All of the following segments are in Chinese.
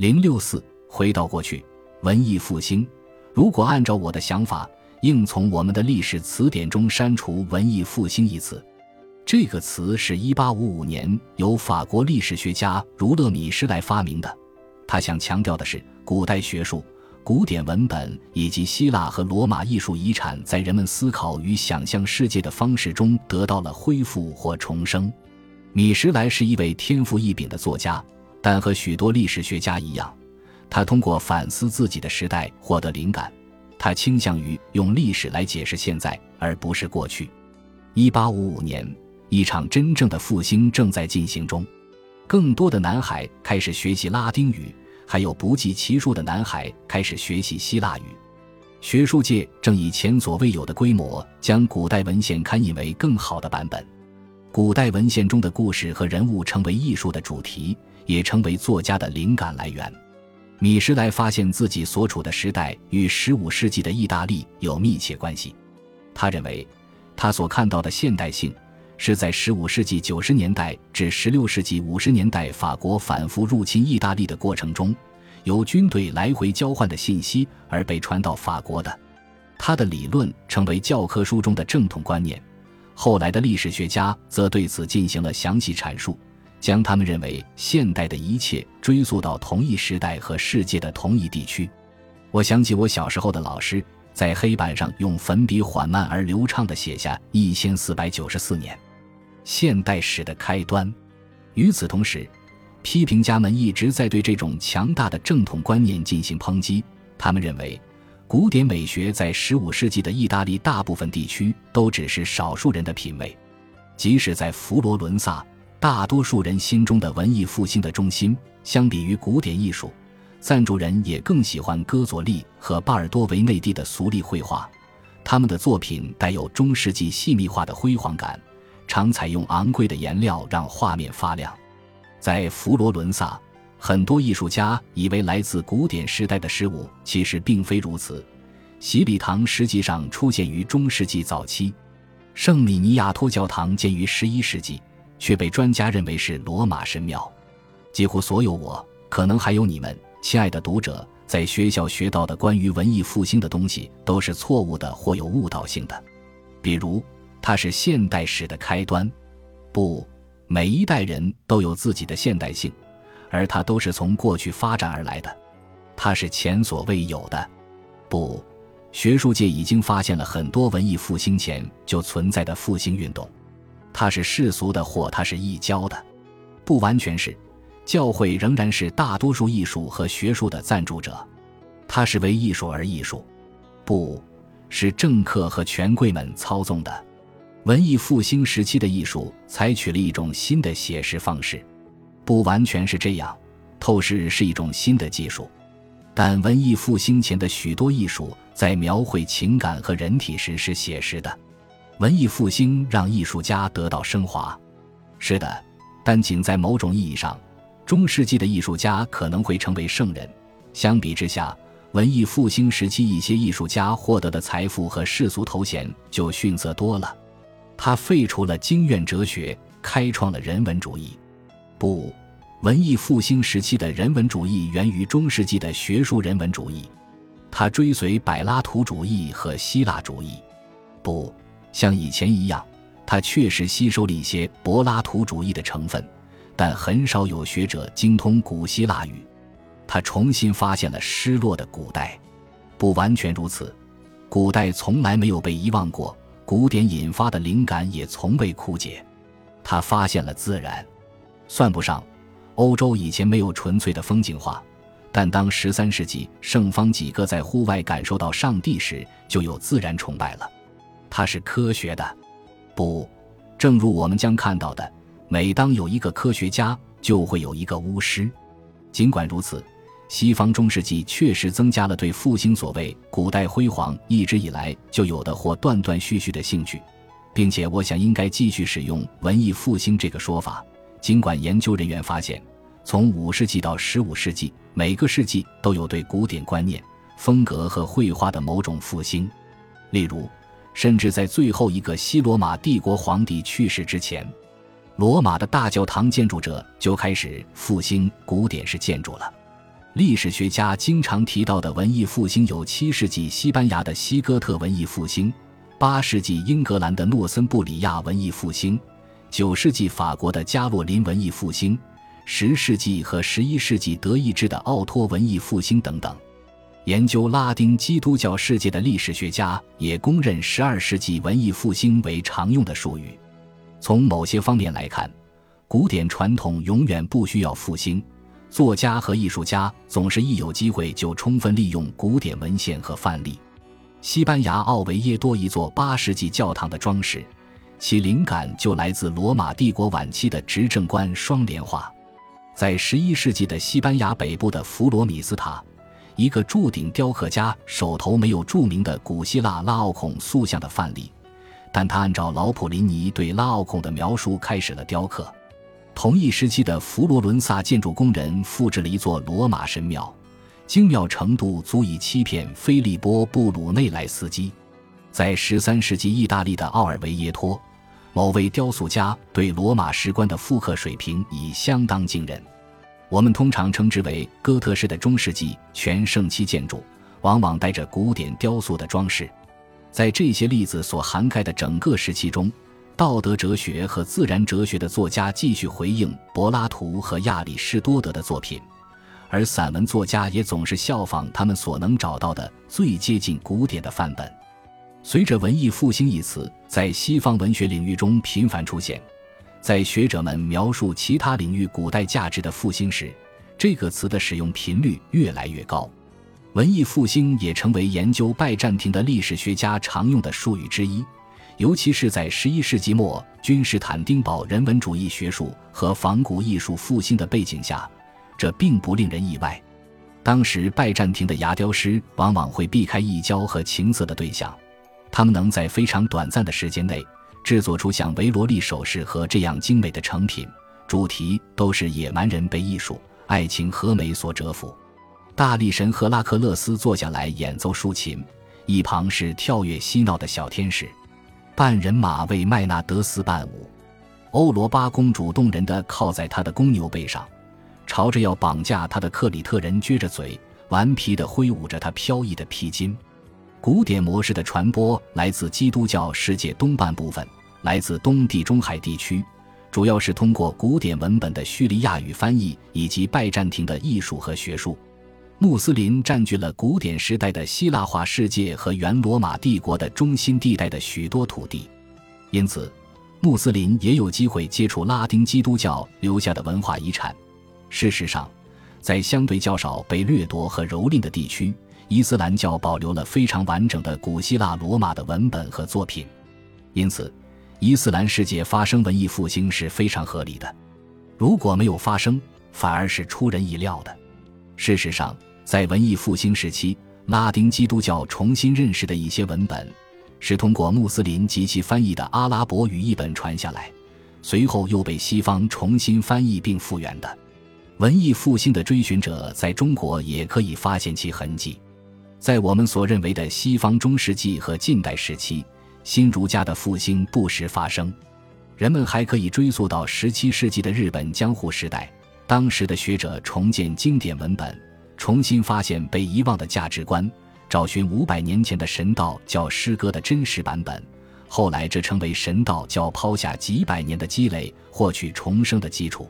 零六四，回到过去，文艺复兴。如果按照我的想法，应从我们的历史词典中删除“文艺复兴”一词。这个词是一八五五年由法国历史学家儒勒米施莱发明的。他想强调的是，古代学术、古典文本以及希腊和罗马艺术遗产在人们思考与想象世界的方式中得到了恢复或重生。米什莱是一位天赋异禀的作家，但和许多历史学家一样，他通过反思自己的时代获得灵感。他倾向于用历史来解释现在，而不是过去。一八五五年。一场真正的复兴正在进行中，更多的男孩开始学习拉丁语，还有不计其数的男孩开始学习希腊语。学术界正以前所未有的规模将古代文献刊印为更好的版本。古代文献中的故事和人物成为艺术的主题，也成为作家的灵感来源。米什莱发现自己所处的时代与15世纪的意大利有密切关系。他认为，他所看到的现代性。是在15世纪90年代至16世纪50年代法国反复入侵意大利的过程中，由军队来回交换的信息而被传到法国的。他的理论成为教科书中的正统观念。后来的历史学家则对此进行了详细阐述，将他们认为现代的一切追溯到同一时代和世界的同一地区。我想起我小时候的老师在黑板上用粉笔缓慢而流畅地写下1494年。现代史的开端。与此同时，批评家们一直在对这种强大的正统观念进行抨击。他们认为，古典美学在15世纪的意大利大部分地区都只是少数人的品味。即使在佛罗伦萨，大多数人心中的文艺复兴的中心，相比于古典艺术，赞助人也更喜欢戈佐利和巴尔多维内蒂的俗丽绘画。他们的作品带有中世纪细密化的辉煌感。常采用昂贵的颜料让画面发亮。在佛罗伦萨，很多艺术家以为来自古典时代的事物，其实并非如此。洗礼堂实际上出现于中世纪早期，圣米尼亚托教堂建于十一世纪，却被专家认为是罗马神庙。几乎所有我，可能还有你们，亲爱的读者，在学校学到的关于文艺复兴的东西，都是错误的或有误导性的，比如。它是现代史的开端，不，每一代人都有自己的现代性，而它都是从过去发展而来的。它是前所未有的，不，学术界已经发现了很多文艺复兴前就存在的复兴运动。它是世俗的，或它是异教的，不完全是。教会仍然是大多数艺术和学术的赞助者。它是为艺术而艺术，不是政客和权贵们操纵的。文艺复兴时期的艺术采取了一种新的写实方式，不完全是这样。透视是一种新的技术，但文艺复兴前的许多艺术在描绘情感和人体时是写实的。文艺复兴让艺术家得到升华，是的，但仅在某种意义上，中世纪的艺术家可能会成为圣人。相比之下，文艺复兴时期一些艺术家获得的财富和世俗头衔就逊色多了。他废除了经院哲学，开创了人文主义。不，文艺复兴时期的人文主义源于中世纪的学术人文主义。他追随柏拉图主义和希腊主义。不像以前一样，他确实吸收了一些柏拉图主义的成分，但很少有学者精通古希腊语。他重新发现了失落的古代。不完全如此，古代从来没有被遗忘过。古典引发的灵感也从未枯竭，他发现了自然，算不上。欧洲以前没有纯粹的风景画，但当十三世纪圣方几个在户外感受到上帝时，就有自然崇拜了。它是科学的，不，正如我们将看到的，每当有一个科学家，就会有一个巫师。尽管如此。西方中世纪确实增加了对复兴所谓古代辉煌一直以来就有的或断断续续的兴趣，并且我想应该继续使用文艺复兴这个说法。尽管研究人员发现，从五世纪到十五世纪，每个世纪都有对古典观念、风格和绘画的某种复兴。例如，甚至在最后一个西罗马帝国皇帝去世之前，罗马的大教堂建筑者就开始复兴古典式建筑了。历史学家经常提到的文艺复兴有七世纪西班牙的西哥特文艺复兴、八世纪英格兰的诺森布里亚文艺复兴、九世纪法国的加洛林文艺复兴、十世纪和十一世纪德意志的奥托文艺复兴等等。研究拉丁基督教世界的历史学家也公认十二世纪文艺复兴为常用的术语。从某些方面来看，古典传统永远不需要复兴。作家和艺术家总是一有机会就充分利用古典文献和范例。西班牙奥维耶多一座八世纪教堂的装饰，其灵感就来自罗马帝国晚期的执政官双联画。在十一世纪的西班牙北部的弗罗米斯塔，一个铸鼎雕刻家手头没有著名的古希腊拉奥孔塑像的范例，但他按照老普林尼对拉奥孔的描述开始了雕刻。同一时期的佛罗伦萨建筑工人复制了一座罗马神庙，精妙程度足以欺骗菲利波·布鲁内莱斯基。在十三世纪意大利的奥尔维耶托，某位雕塑家对罗马石棺的复刻水平已相当惊人。我们通常称之为哥特式的中世纪全盛期建筑，往往带着古典雕塑的装饰。在这些例子所涵盖的整个时期中，道德哲学和自然哲学的作家继续回应柏拉图和亚里士多德的作品，而散文作家也总是效仿他们所能找到的最接近古典的范本。随着“文艺复兴”一词在西方文学领域中频繁出现，在学者们描述其他领域古代价值的复兴时，这个词的使用频率越来越高。文艺复兴也成为研究拜占庭的历史学家常用的术语之一。尤其是在十一世纪末，君士坦丁堡人文主义学术和仿古艺术复兴的背景下，这并不令人意外。当时拜占庭的牙雕师往往会避开异教和情色的对象，他们能在非常短暂的时间内制作出像维罗利首饰和这样精美的成品，主题都是野蛮人被艺术、爱情和美所折服。大力神赫拉克勒斯坐下来演奏竖琴，一旁是跳跃嬉闹的小天使。半人马为麦纳德斯伴舞，欧罗巴公主动人的靠在他的公牛背上，朝着要绑架他的克里特人撅着嘴，顽皮地挥舞着他飘逸的披巾。古典模式的传播来自基督教世界东半部分，来自东地中海地区，主要是通过古典文本的叙利亚语翻译以及拜占庭的艺术和学术。穆斯林占据了古典时代的希腊化世界和原罗马帝国的中心地带的许多土地，因此，穆斯林也有机会接触拉丁基督教留下的文化遗产。事实上，在相对较少被掠夺和蹂躏的地区，伊斯兰教保留了非常完整的古希腊罗马的文本和作品。因此，伊斯兰世界发生文艺复兴是非常合理的。如果没有发生，反而是出人意料的。事实上。在文艺复兴时期，拉丁基督教重新认识的一些文本，是通过穆斯林及其翻译的阿拉伯语译本传下来，随后又被西方重新翻译并复原的。文艺复兴的追寻者在中国也可以发现其痕迹。在我们所认为的西方中世纪和近代时期，新儒家的复兴不时发生。人们还可以追溯到十七世纪的日本江户时代，当时的学者重建经典文本。重新发现被遗忘的价值观，找寻五百年前的神道教诗歌的真实版本。后来，这成为神道教抛下几百年的积累，获取重生的基础。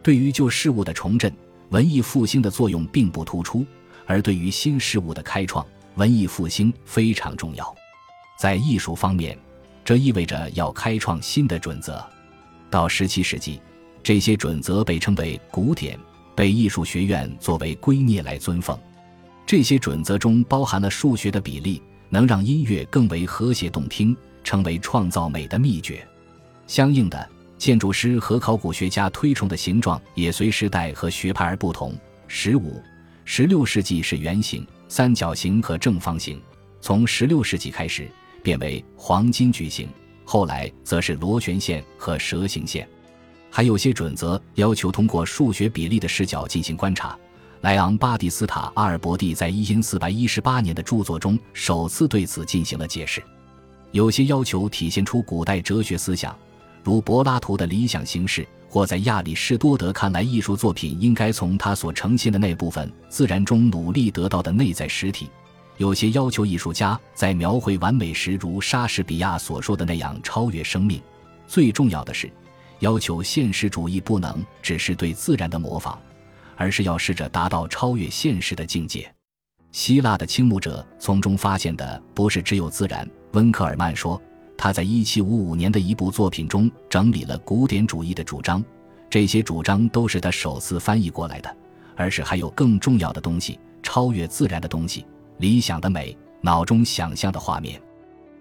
对于旧事物的重振，文艺复兴的作用并不突出；而对于新事物的开创，文艺复兴非常重要。在艺术方面，这意味着要开创新的准则。到十七世纪，这些准则被称为古典。被艺术学院作为圭臬来尊奉，这些准则中包含了数学的比例，能让音乐更为和谐动听，成为创造美的秘诀。相应的，建筑师和考古学家推崇的形状也随时代和学派而不同。十五、十六世纪是圆形、三角形和正方形，从十六世纪开始变为黄金矩形，后来则是螺旋线和蛇形线。还有些准则要求通过数学比例的视角进行观察。莱昂巴蒂斯塔阿尔伯蒂在一四百一十八年的著作中首次对此进行了解释。有些要求体现出古代哲学思想，如柏拉图的理想形式或在亚里士多德看来，艺术作品应该从他所呈现的那部分自然中努力得到的内在实体。有些要求艺术家在描绘完美时，如莎士比亚所说的那样超越生命。最重要的是，要求现实主义不能只是对自然的模仿，而是要试着达到超越现实的境界。希腊的倾慕者从中发现的不是只有自然。温克尔曼说。他在1755年的一部作品中整理了古典主义的主张，这些主张都是他首次翻译过来的，而是还有更重要的东西，超越自然的东西，理想的美，脑中想象的画面。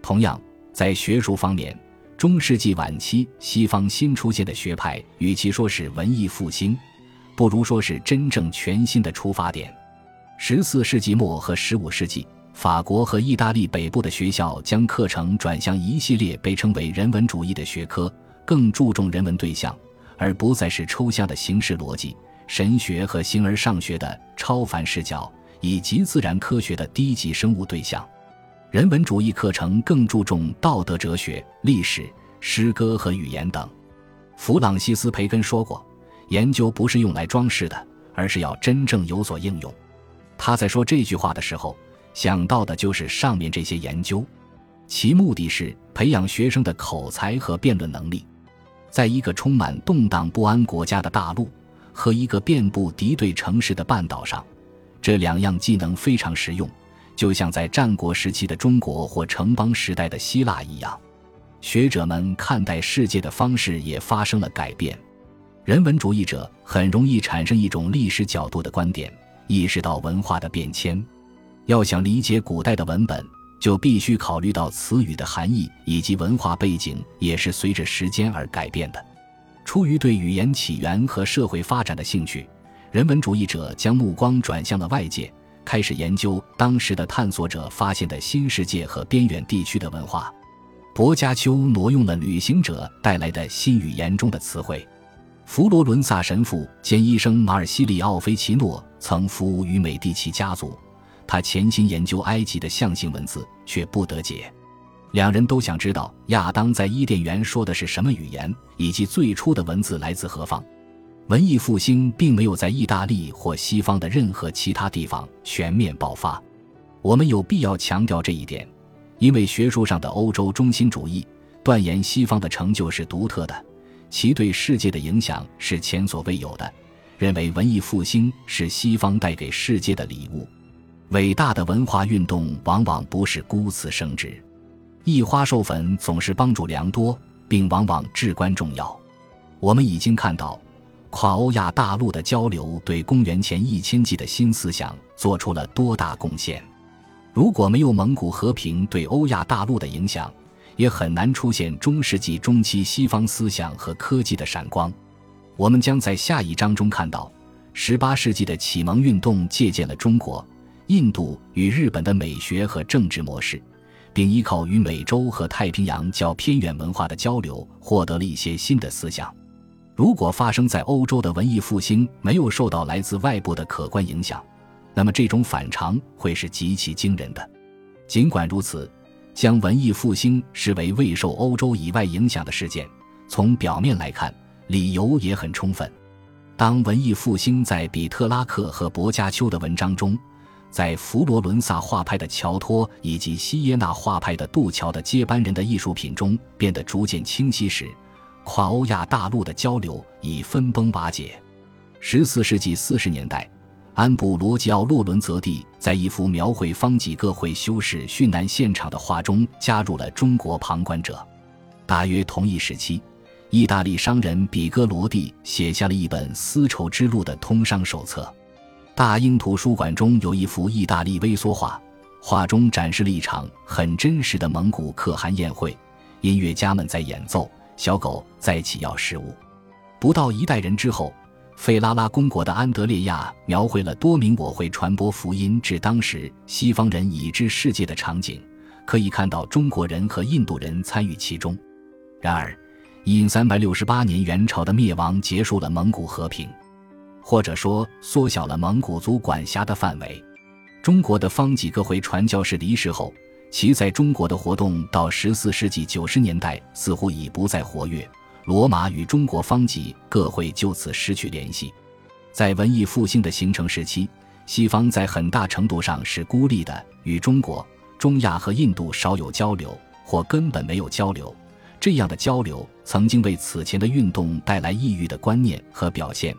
同样，在学术方面，中世纪晚期西方新出现的学派，与其说是文艺复兴，不如说是真正全新的出发点。14世纪末和15世纪。法国和意大利北部的学校将课程转向一系列被称为人文主义的学科，更注重人文对象，而不再是抽象的形式逻辑、神学和形而上学的超凡视角，以及自然科学的低级生物对象。人文主义课程更注重道德哲学、历史、诗歌和语言等。弗朗西斯·培根说过：“研究不是用来装饰的，而是要真正有所应用。”他在说这句话的时候。想到的就是上面这些研究，其目的是培养学生的口才和辩论能力。在一个充满动荡不安国家的大陆和一个遍布敌对城市的半岛上，这两样技能非常实用，就像在战国时期的中国或城邦时代的希腊一样。学者们看待世界的方式也发生了改变。人文主义者很容易产生一种历史角度的观点，意识到文化的变迁。要想理解古代的文本，就必须考虑到词语的含义以及文化背景也是随着时间而改变的。出于对语言起源和社会发展的兴趣，人文主义者将目光转向了外界，开始研究当时的探索者发现的新世界和边远地区的文化。薄伽丘挪用了旅行者带来的新语言中的词汇。佛罗伦萨神父兼医生马尔西里奥·菲奇诺曾服务于美第奇家族。他潜心研究埃及的象形文字，却不得解。两人都想知道亚当在伊甸园说的是什么语言，以及最初的文字来自何方。文艺复兴并没有在意大利或西方的任何其他地方全面爆发。我们有必要强调这一点，因为学术上的欧洲中心主义断言西方的成就是独特的，其对世界的影响是前所未有的，认为文艺复兴是西方带给世界的礼物。伟大的文化运动往往不是孤雌生殖，异花授粉总是帮助良多，并往往至关重要。我们已经看到，跨欧亚大陆的交流对公元前一千纪的新思想做出了多大贡献。如果没有蒙古和平对欧亚大陆的影响，也很难出现中世纪中期西方思想和科技的闪光。我们将在下一章中看到，十八世纪的启蒙运动借鉴了中国。印度与日本的美学和政治模式，并依靠与美洲和太平洋较偏远文化的交流，获得了一些新的思想。如果发生在欧洲的文艺复兴没有受到来自外部的可观影响，那么这种反常会是极其惊人的。尽管如此，将文艺复兴视为未受欧洲以外影响的事件，从表面来看，理由也很充分。当文艺复兴在比特拉克和薄伽丘的文章中，在佛罗伦萨画派的乔托以及西耶纳画派的杜乔的接班人的艺术品中变得逐渐清晰时，跨欧亚大陆的交流已分崩瓦解。十四世纪四十年代，安布罗吉奥·洛伦泽蒂在一幅描绘方济各会修士殉难现场的画中加入了中国旁观者。大约同一时期，意大利商人比戈罗蒂写下了一本丝绸之路的通商手册。大英图书馆中有一幅意大利微缩画，画中展示了一场很真实的蒙古可汗宴会，音乐家们在演奏，小狗在乞要食物。不到一代人之后，费拉拉公国的安德烈亚描绘了多名我会传播福音至当时西方人已知世界的场景，可以看到中国人和印度人参与其中。然而，因三百六十八年元朝的灭亡结束了蒙古和平。或者说，缩小了蒙古族管辖的范围。中国的方济各会传教士离世后，其在中国的活动到十四世纪九十年代似乎已不再活跃，罗马与中国方济各会就此失去联系。在文艺复兴的形成时期，西方在很大程度上是孤立的，与中国、中亚和印度少有交流，或根本没有交流。这样的交流曾经为此前的运动带来异域的观念和表现，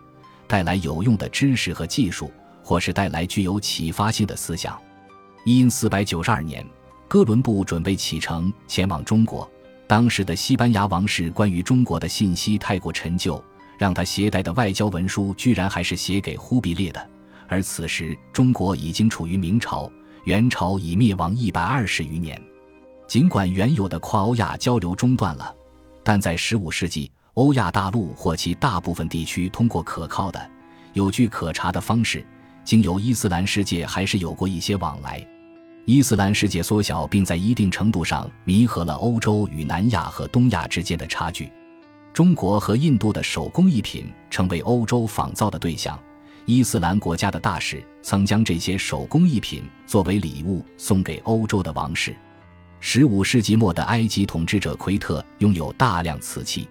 带来有用的知识和技术，或是带来具有启发性的思想。因四百九十二年，哥伦布准备启程前往中国，当时的西班牙王室关于中国的信息太过陈旧，让他携带的外交文书居然还是写给忽必烈的。而此时，中国已经处于明朝，元朝已灭亡一百二十余年。尽管原有的跨欧亚交流中断了，但在15世纪，欧亚大陆或其大部分地区通过可靠的、有据可查的方式，经由伊斯兰世界还是有过一些往来。伊斯兰世界缩小，并在一定程度上弥合了欧洲与南亚和东亚之间的差距。中国和印度的手工艺品成为欧洲仿造的对象。伊斯兰国家的大使曾将这些手工艺品作为礼物送给欧洲的王室。十五世纪末的埃及统治者奎特拥有大量瓷器，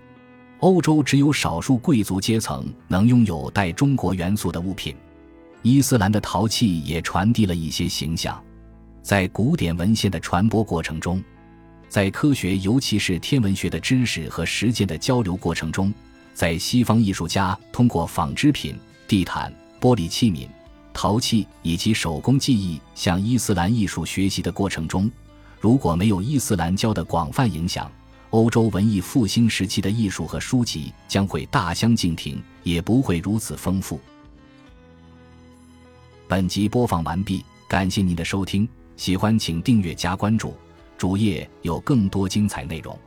欧洲只有少数贵族阶层能拥有带中国元素的物品。伊斯兰的陶器也传递了一些形象，在古典文献的传播过程中，在科学尤其是天文学的知识和实践的交流过程中，在西方艺术家通过纺织品、地毯、玻璃器皿、陶器以及手工技艺向伊斯兰艺术学习的过程中。如果没有伊斯兰教的广泛影响，欧洲文艺复兴时期的艺术和书籍将会大相径庭，也不会如此丰富。本集播放完毕，感谢您的收听，喜欢请订阅加关注，主页有更多精彩内容。